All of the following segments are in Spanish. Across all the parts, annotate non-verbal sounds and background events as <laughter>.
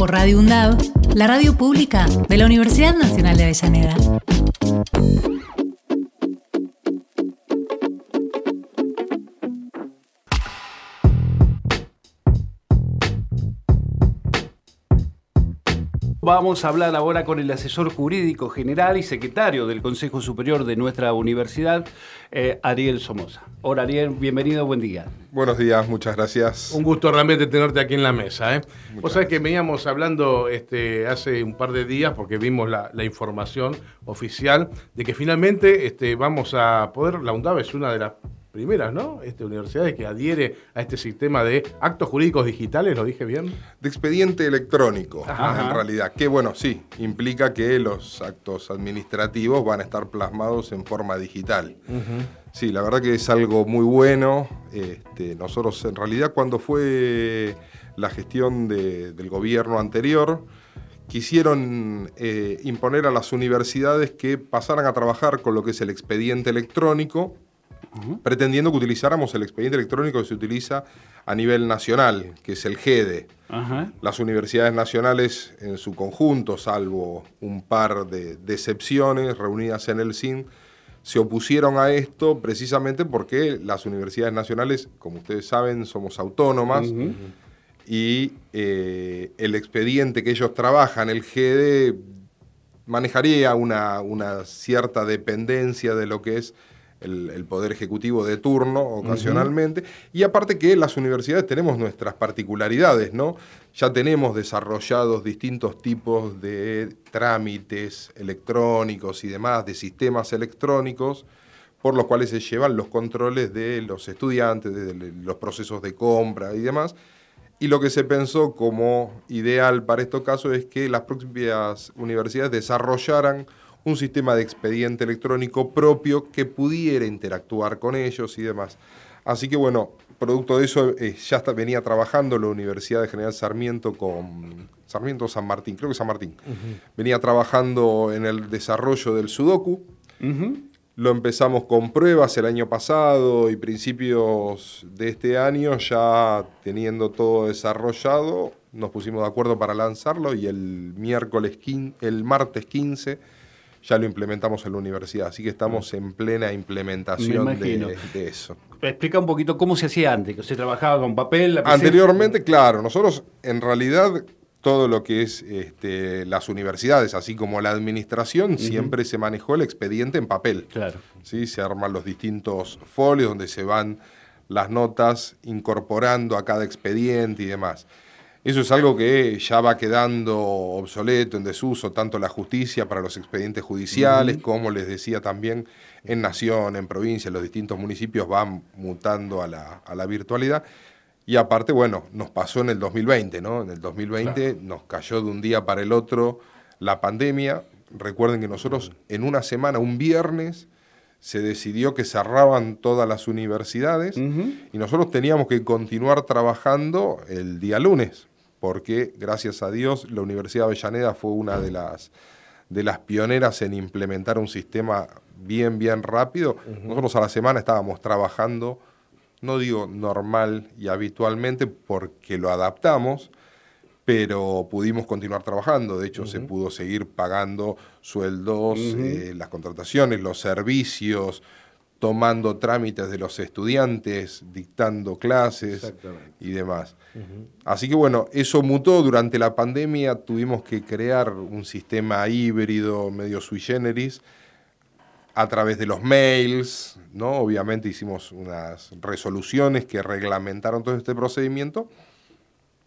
Por Radio UNDAV, la radio pública de la Universidad Nacional de Avellaneda. Vamos a hablar ahora con el asesor jurídico general y secretario del Consejo Superior de nuestra universidad, eh, Ariel Somoza. Hola Ariel, bienvenido, buen día. Buenos días, muchas gracias. Un gusto realmente tenerte aquí en la mesa. ¿eh? Vos sabés que veníamos hablando este, hace un par de días, porque vimos la, la información oficial, de que finalmente este, vamos a poder, la UNDAV es una de las primeras, ¿no? Este, universidades que adhiere a este sistema de actos jurídicos digitales, ¿lo dije bien? De expediente electrónico, Ajá. en realidad. Que bueno, sí, implica que los actos administrativos van a estar plasmados en forma digital. Sí, la verdad que es algo muy bueno. Este, nosotros, en realidad, cuando fue la gestión de- del gobierno anterior, quisieron eh, imponer a las universidades que pasaran a trabajar con lo que es el expediente electrónico, pretendiendo que utilizáramos el expediente electrónico que se utiliza a nivel nacional, que es el GEDE. Ajá. Las universidades nacionales en su conjunto, salvo un par de, de excepciones reunidas en el CIN, se opusieron a esto precisamente porque las universidades nacionales, como ustedes saben, somos autónomas y eh, el expediente que ellos trabajan, el GEDE, manejaría una, una cierta dependencia de lo que es el, el Poder Ejecutivo de turno ocasionalmente. Y aparte que las universidades tenemos nuestras particularidades, ¿no? Ya tenemos desarrollados distintos tipos de trámites electrónicos y demás, de sistemas electrónicos, por los cuales se llevan los controles de los estudiantes, de los procesos de compra y demás. Y lo que se pensó como ideal para estos casos es que las propias universidades desarrollaran un sistema de expediente electrónico propio que pudiera interactuar con ellos y demás. Así que bueno, producto de eso eh, ya está- venía trabajando la Universidad de General Sarmiento con Sarmiento San Martín, creo que San Martín. Venía trabajando en el desarrollo del Sudoku. Lo empezamos con pruebas el año pasado y principios de este año, ya teniendo todo desarrollado, nos pusimos de acuerdo para lanzarlo y el miércoles, el martes 15 ya lo implementamos en la universidad. Así que estamos en plena implementación Me de, eso. Explica un poquito cómo se hacía antes, que se trabajaba con papel, lapicero. Anteriormente, claro, nosotros en realidad todo lo que es este, las universidades, así como la administración, siempre se manejó el expediente en papel. Claro. ¿sí? Se arman los distintos folios donde se van las notas incorporando a cada expediente y demás. Eso es algo que ya va quedando obsoleto, en desuso, tanto la justicia para los expedientes judiciales, como les decía también en nación, en provincia, los distintos municipios van mutando a la, a la virtualidad. Y aparte, bueno, nos pasó en el 2020, ¿no? En el 2020 nos cayó de un día para el otro la pandemia. Recuerden que nosotros en una semana, un viernes, se decidió que cerraban todas las universidades y nosotros teníamos que continuar trabajando el día lunes, porque gracias a Dios la Universidad de Avellaneda fue una de las, de las pioneras en implementar un sistema bien, bien rápido. Nosotros a la semana estábamos trabajando, no digo normal y habitualmente, porque lo adaptamos, pero pudimos continuar trabajando. De hecho, se pudo seguir pagando sueldos, eh, las contrataciones, los servicios, tomando trámites de los estudiantes, dictando clases y demás. Así que bueno, eso mutó. Durante la pandemia, tuvimos que crear un sistema híbrido, medio sui generis, a través de los mails, ¿no? Obviamente hicimos unas resoluciones que reglamentaron todo este procedimiento,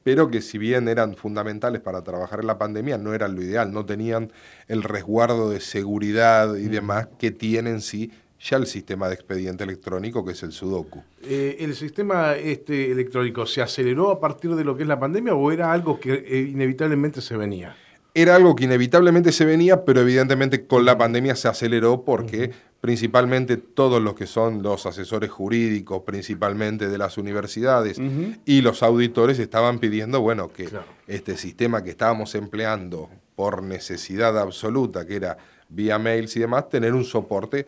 pero que si bien eran fundamentales para trabajar en la pandemia, no eran lo ideal, no tenían el resguardo de seguridad y demás que tienen sí ya el sistema de expediente electrónico que es el Sudoku. Eh, ¿El sistema este, electrónico se aceleró a partir de lo que es la pandemia o era algo que eh, inevitablemente se venía? era algo que inevitablemente se venía, pero evidentemente con la pandemia se aceleró porque principalmente todos los que son los asesores jurídicos, principalmente de las universidades, y los auditores estaban pidiendo, bueno, que este sistema que estábamos empleando por necesidad absoluta, que era vía mails y demás, tener un soporte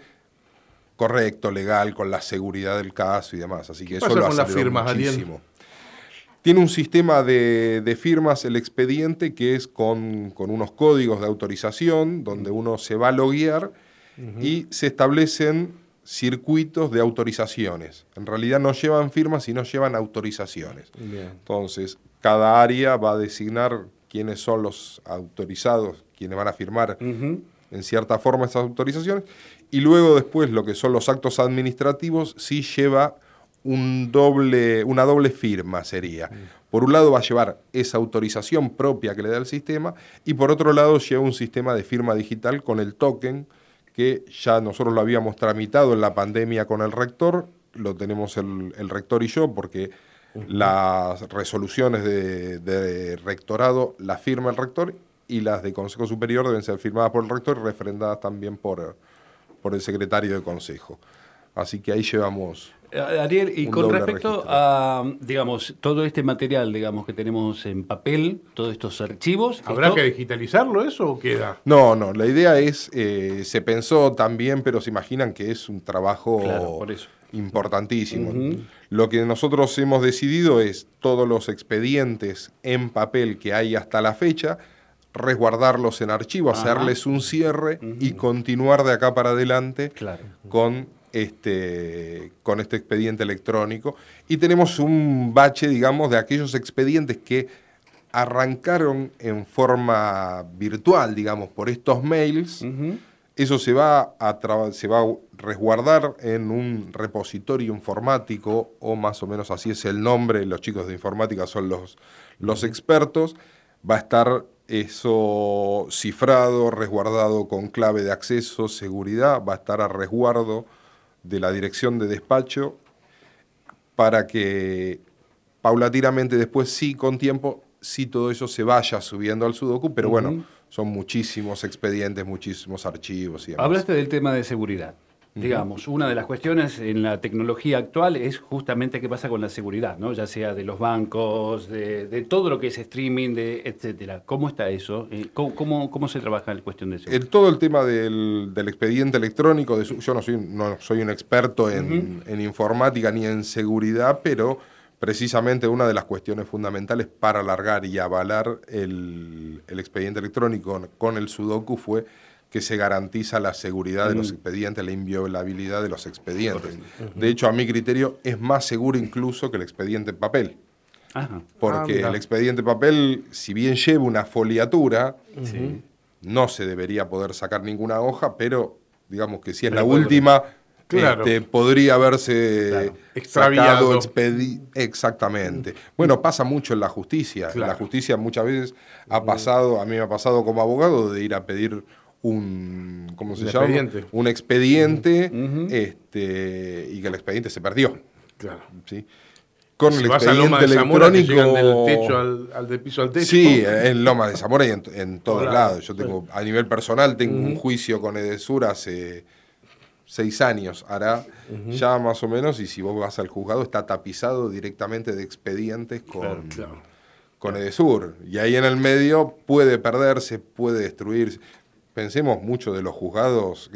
correcto, legal, con la seguridad del caso y demás. Así que eso lo con las firmas, muchísimo. Tiene un sistema de, firmas el expediente que es con, unos códigos de autorización donde uno se va a loguear y se establecen circuitos de autorizaciones. En realidad no llevan firmas, sino llevan autorizaciones. Entonces, cada área va a designar quiénes son los autorizados, quienes van a firmar en cierta forma esas autorizaciones. Y luego después lo que son los actos administrativos sí lleva un doble, una doble firma sería. Por un lado va a llevar esa autorización propia que le da el sistema y por otro lado lleva un sistema de firma digital con el token que ya nosotros lo habíamos tramitado en la pandemia con el rector, lo tenemos el, rector y yo porque las resoluciones de, rectorado las firma el rector y las de Consejo Superior deben ser firmadas por el rector y refrendadas también por, por el secretario de Consejo. Así que ahí llevamos eh, Ariel, y con respecto a, digamos, todo este material, digamos, que tenemos en papel, todos estos archivos. ¿Habrá que digitalizarlo eso o queda? No, no, la idea es, eh, se pensó también, pero se imaginan que es un trabajo importantísimo. Lo que nosotros hemos decidido es todos los expedientes en papel que hay hasta la fecha, resguardarlos en archivo, hacerles un cierre y continuar de acá para adelante con este, con este expediente electrónico. Y tenemos un bache, digamos, de aquellos expedientes que arrancaron en forma virtual, digamos, por estos mails. Eso se va, a se va a resguardar en un repositorio informático, o más o menos así es el nombre, los chicos de informática son los, los expertos. Va a estar eso cifrado, resguardado con clave de acceso, seguridad, va a estar a resguardo de la dirección de despacho para que paulatinamente después sí, con tiempo, sí todo eso se vaya subiendo al Sudoku, pero bueno, son muchísimos expedientes, muchísimos archivos y demás. Hablaste del tema de seguridad. Digamos, una de las cuestiones en la tecnología actual es justamente qué pasa con la seguridad, ¿no? ya sea de los bancos, de, todo lo que es streaming, de, etcétera. ¿Cómo está eso? Eh, ¿Cómo, cómo, se trabaja en la cuestión de seguridad? El, todo el tema del, expediente electrónico, de yo no soy, no soy un experto en, informática ni en seguridad, pero precisamente una de las cuestiones fundamentales para alargar y avalar el, el expediente electrónico con el Sudoku fue que se garantiza la seguridad de los mm. expedientes, la inviolabilidad de los expedientes. De hecho, a mi criterio, es más seguro incluso que el expediente en papel. Porque ah, el expediente en papel, si bien lleva una foliatura, no se debería poder sacar ninguna hoja, pero digamos que si es la última, este, podría haberse extraviado. Exactamente. Bueno, pasa mucho en la justicia. En la justicia muchas veces ha pasado, a mí me ha pasado como abogado, de ir a pedir un, ¿cómo se llama? Expediente. Un expediente este, y que el expediente se perdió. Claro. ¿sí? Con el expediente electrónico. del techo al, piso al techo. Sí, en Loma de Zamora y en, todos lados. Yo tengo, a nivel personal, tengo un juicio con Edesur hace seis años, hará ya más o menos, y si vos vas al juzgado, está tapizado directamente de expedientes con, con Edesur. Y ahí en el medio puede perderse, puede destruirse pensemos mucho de los juzgados,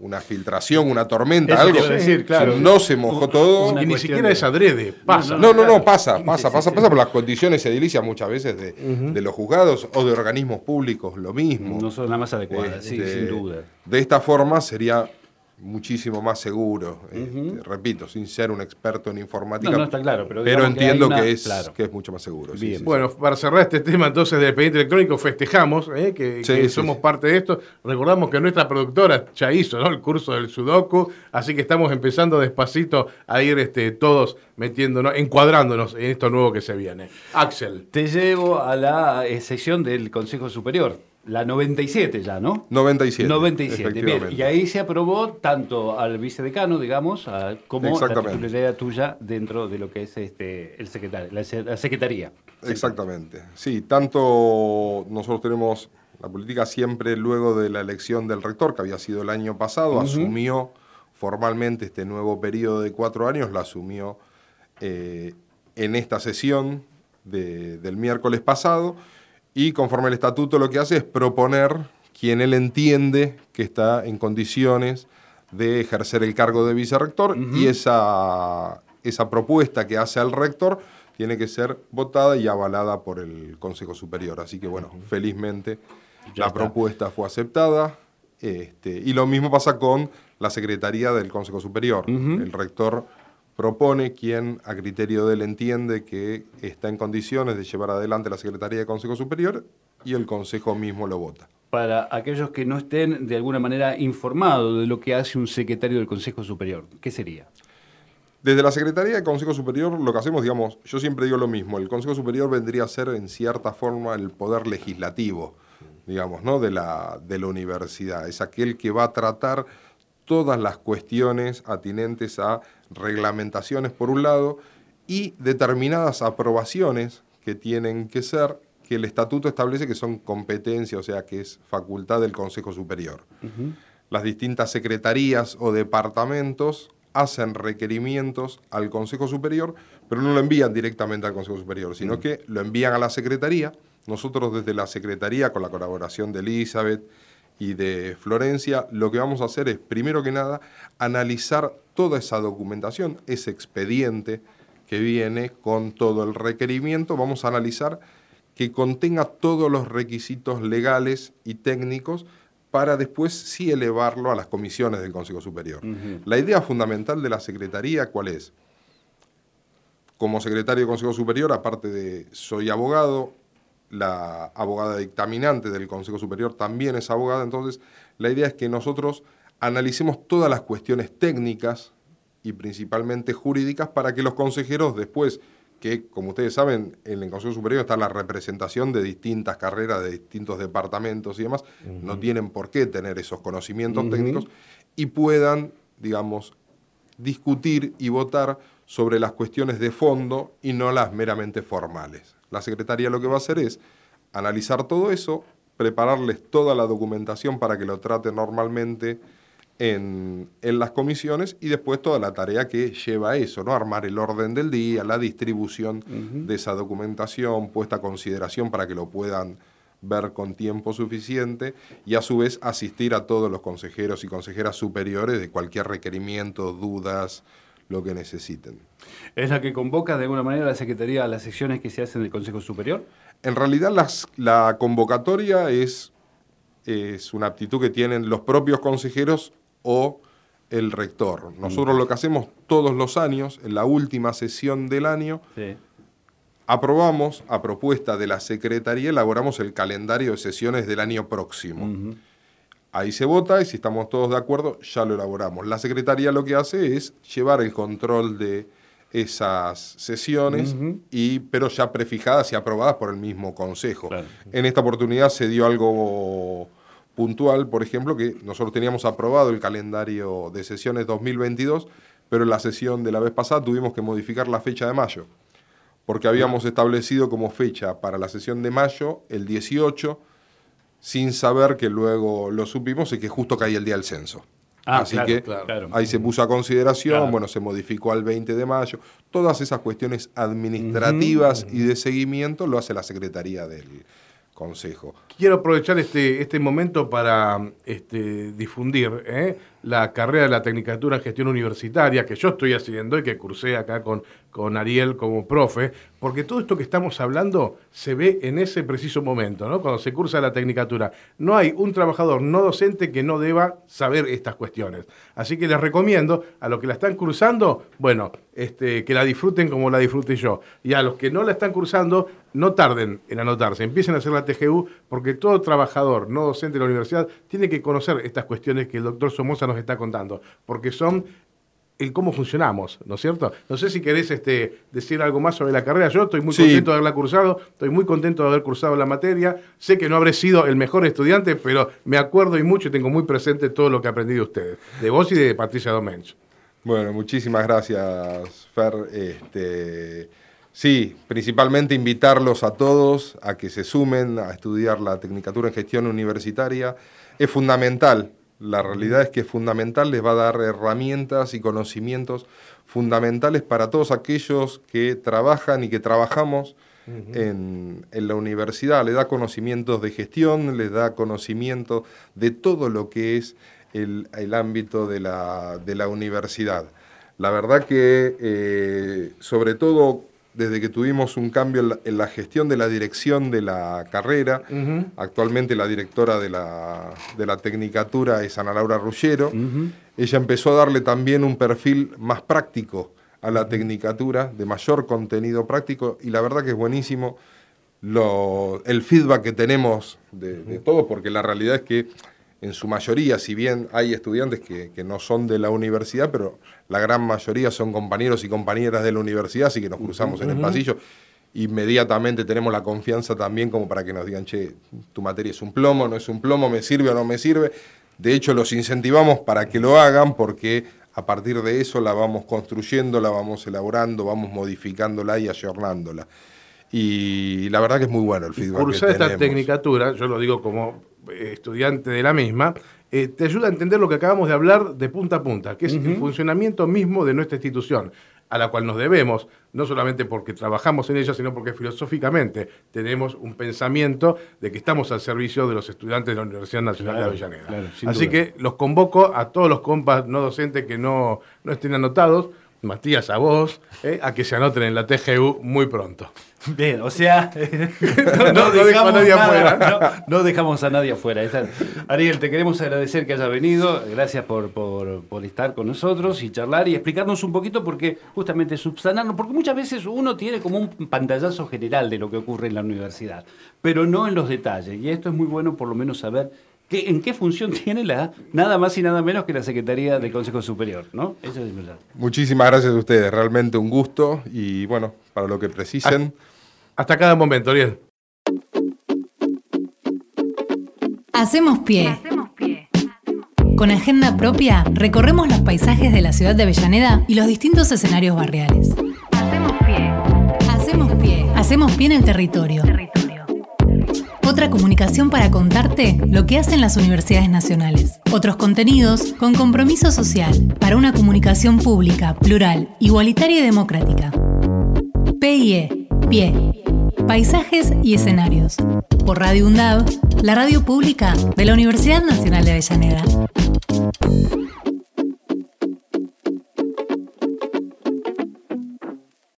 una filtración, una tormenta, algo. Decir, claro. No se mojó todo. Y ni siquiera es adrede, pasa. No, no, no, pasa, pasa, pasa, pasa por las condiciones edilicias muchas veces de, los juzgados o de organismos públicos, lo mismo. No son la más adecuada, sí, este, sin duda. De esta forma sería muchísimo más seguro. Este, repito, sin ser un experto en informática. No, no está claro, pero, entiendo que, es, que es mucho más seguro. bueno, para cerrar este tema entonces del expediente electrónico, festejamos ¿eh? que, somos parte de esto. Recordamos que nuestra productora ya hizo el curso del Sudoku, así que estamos empezando despacito a ir este, todos metiéndonos, encuadrándonos en esto nuevo que se viene. Axel. Te llevo a la eh, sesión del Consejo Superior La 97 ya, ¿no? 97. 97, bien. Y ahí se aprobó tanto al vicedecano, digamos, como la titularidad tuya dentro de lo que es este, el secretario, la, secretaría. Exactamente. Sí, tanto nosotros tenemos la política siempre luego de la elección del rector, que había sido el año pasado, asumió formalmente este nuevo periodo de cuatro años, la asumió eh, en esta sesión del miércoles pasado y conforme al estatuto lo que hace es proponer quien él entiende que está en condiciones de ejercer el cargo de vicerrector y esa, esa propuesta que hace al rector tiene que ser votada y avalada por el Consejo Superior. Así que bueno, felizmente la propuesta fue aceptada. Este, y lo mismo pasa con la Secretaría del Consejo Superior. El rector propone quien a criterio de él entiende que está en condiciones de llevar adelante la Secretaría de Consejo Superior y el Consejo mismo lo vota. Para aquellos que no estén de alguna manera informados de lo que hace un secretario del Consejo Superior, ¿qué sería? Desde la Secretaría de Consejo Superior lo que hacemos, digamos, yo siempre digo lo mismo, el Consejo Superior vendría a ser en cierta forma el poder legislativo, digamos, ¿no? de, la, de la universidad. Es aquel que va a tratar todas las cuestiones atinentes a reglamentaciones por un lado y determinadas aprobaciones que tienen que ser que el estatuto establece que son competencias, o sea, que es facultad del Consejo Superior. Las distintas secretarías o departamentos hacen requerimientos al Consejo Superior, pero no lo envían directamente al Consejo Superior, sino que lo envían a la Secretaría. Nosotros desde la Secretaría, con la colaboración de Elizabeth y de Florencia, lo que vamos a hacer es, primero que nada, analizar toda esa documentación, ese expediente que viene con todo el requerimiento, vamos a analizar que contenga todos los requisitos legales y técnicos para después sí elevarlo a las comisiones del Consejo Superior. La idea fundamental de la Secretaría, ¿cuál es? Como secretario del Consejo Superior, aparte de soy abogado, la abogada dictaminante del Consejo Superior también es abogada, entonces la idea es que nosotros analicemos todas las cuestiones técnicas y principalmente jurídicas para que los consejeros después, que como ustedes saben, en el Consejo Superior está la representación de distintas carreras, de distintos departamentos y demás, no tienen por qué tener esos conocimientos técnicos y puedan, digamos, discutir y votar sobre las cuestiones de fondo y no las meramente formales. La Secretaría lo que va a hacer es analizar todo eso, prepararles toda la documentación para que lo trate normalmente en, las comisiones y después toda la tarea que lleva eso, ¿no? Armar el orden del día, la distribución de esa documentación, puesta a consideración para que lo puedan ver con tiempo suficiente y a su vez asistir a todos los consejeros y consejeras superiores de cualquier requerimiento, dudas, lo que necesiten. ¿Es la que convoca de alguna manera la Secretaría a las sesiones que se hacen del Consejo Superior? En realidad la convocatoria es, es una aptitud que tienen los propios consejeros o el rector. Nosotros lo que hacemos todos los años, en la última sesión del año, aprobamos, a propuesta de la Secretaría, elaboramos el calendario de sesiones del año próximo. Ahí se vota y si estamos todos de acuerdo, ya lo elaboramos. La Secretaría lo que hace es llevar el control de esas sesiones, y, pero ya prefijadas y aprobadas por el mismo Consejo. En esta oportunidad se dio algo puntual, por ejemplo, que nosotros teníamos aprobado el calendario de sesiones 2022, pero en la sesión de la vez pasada tuvimos que modificar la fecha de mayo, porque habíamos establecido como fecha para la sesión de mayo el 18, sin saber que luego lo supimos y que justo caía el día del censo. Ah, Así que ahí se puso a consideración, bueno, se modificó al 20 de mayo. Todas esas cuestiones administrativas y de seguimiento lo hace la Secretaría del Consejo. Quiero aprovechar este, este momento para este, difundir ¿eh? la carrera de la Tecnicatura en Gestión Universitaria que yo estoy haciendo y que cursé acá con, con Ariel como profe, porque todo esto que estamos hablando se ve en ese preciso momento, ¿no? cuando se cursa la Tecnicatura. No hay un trabajador no docente que no deba saber estas cuestiones. Así que les recomiendo a los que la están cursando, bueno, este, que la disfruten como la disfruté yo. Y a los que no la están cursando, no tarden en anotarse, empiecen a hacer la TGU, porque todo trabajador no docente de la universidad tiene que conocer estas cuestiones que el doctor Somoza nos está contando, porque son el cómo funcionamos, ¿no es cierto? No sé si querés este, decir algo más sobre la carrera. Yo estoy muy contento de haberla cursado, estoy muy contento de haber cursado la materia. Sé que no habré sido el mejor estudiante, pero me acuerdo y mucho y tengo muy presente todo lo que aprendí de ustedes, de vos y de Patricia Domench. Bueno, muchísimas gracias, Fer. Este, sí, principalmente invitarlos a todos a que se sumen a estudiar la Tecnicatura en Gestión Universitaria. Es fundamental la realidad es que es fundamental, les va a dar herramientas y conocimientos fundamentales para todos aquellos que trabajan y que trabajamos en, la universidad. Le da conocimientos de gestión, les da conocimiento de todo lo que es el, ámbito de la, de la, universidad. La verdad que, eh, sobre todo desde que tuvimos un cambio en la, gestión de la dirección de la carrera. Actualmente la directora de la, de la Tecnicatura es Ana Laura Ruggero. Ella empezó a darle también un perfil más práctico a la Tecnicatura, de mayor contenido práctico, y la verdad que es buenísimo el feedback que tenemos de, de todos, porque la realidad es que en su mayoría, si bien hay estudiantes que, no son de la universidad, pero la gran mayoría son compañeros y compañeras de la universidad, así que nos cruzamos en el pasillo. Inmediatamente tenemos la confianza también como para que nos digan, che, tu materia es un plomo, no es un plomo, me sirve o no me sirve. De hecho, los incentivamos para que lo hagan porque a partir de eso la vamos construyendo, la vamos elaborando, vamos modificándola y ayornándola. Y la verdad que es muy bueno el feedback. Cursar esta tecnicatura, yo lo digo como estudiante de la misma, eh, te ayuda a entender lo que acabamos de hablar de punta a punta, que es el funcionamiento mismo de nuestra institución, a la cual nos debemos, no solamente porque trabajamos en ella, sino porque filosóficamente tenemos un pensamiento de que estamos al servicio de los estudiantes de la Universidad Nacional de Avellaneda. Así que los convoco a todos los compas no docentes que no, no estén anotados, Matías, a vos, eh, a que se anoten en la TGU muy pronto. Bien, o sea, <laughs> no, dejamos a nadie afuera. No, dejamos a nadie afuera. Ariel, te queremos agradecer que hayas venido. Gracias por, por, estar con nosotros y charlar y explicarnos un poquito, porque justamente subsanarnos, porque muchas veces uno tiene como un pantallazo general de lo que ocurre en la universidad, pero no en los detalles. Y esto es muy bueno, por lo menos, saber ¿En qué función <laughs> tiene la nada más y nada menos que la Secretaría del Consejo Superior? ¿no? Eso es verdad. Muchísimas gracias a ustedes, realmente un gusto y bueno, para lo que precisen. Hasta cada momento, Ariel. Hacemos pie. Con agenda propia, recorremos los paisajes de la ciudad de Avellaneda y los distintos escenarios barriales. Hacemos pie. Hacemos pie. Hacemos pie en el territorio. Otra comunicación para contarte lo que hacen las universidades nacionales. Otros contenidos con compromiso social para una comunicación pública, plural, igualitaria y democrática. PIE, PIE. Paisajes y escenarios. Por Radio UNDAV, la radio pública de la Universidad Nacional de Avellaneda.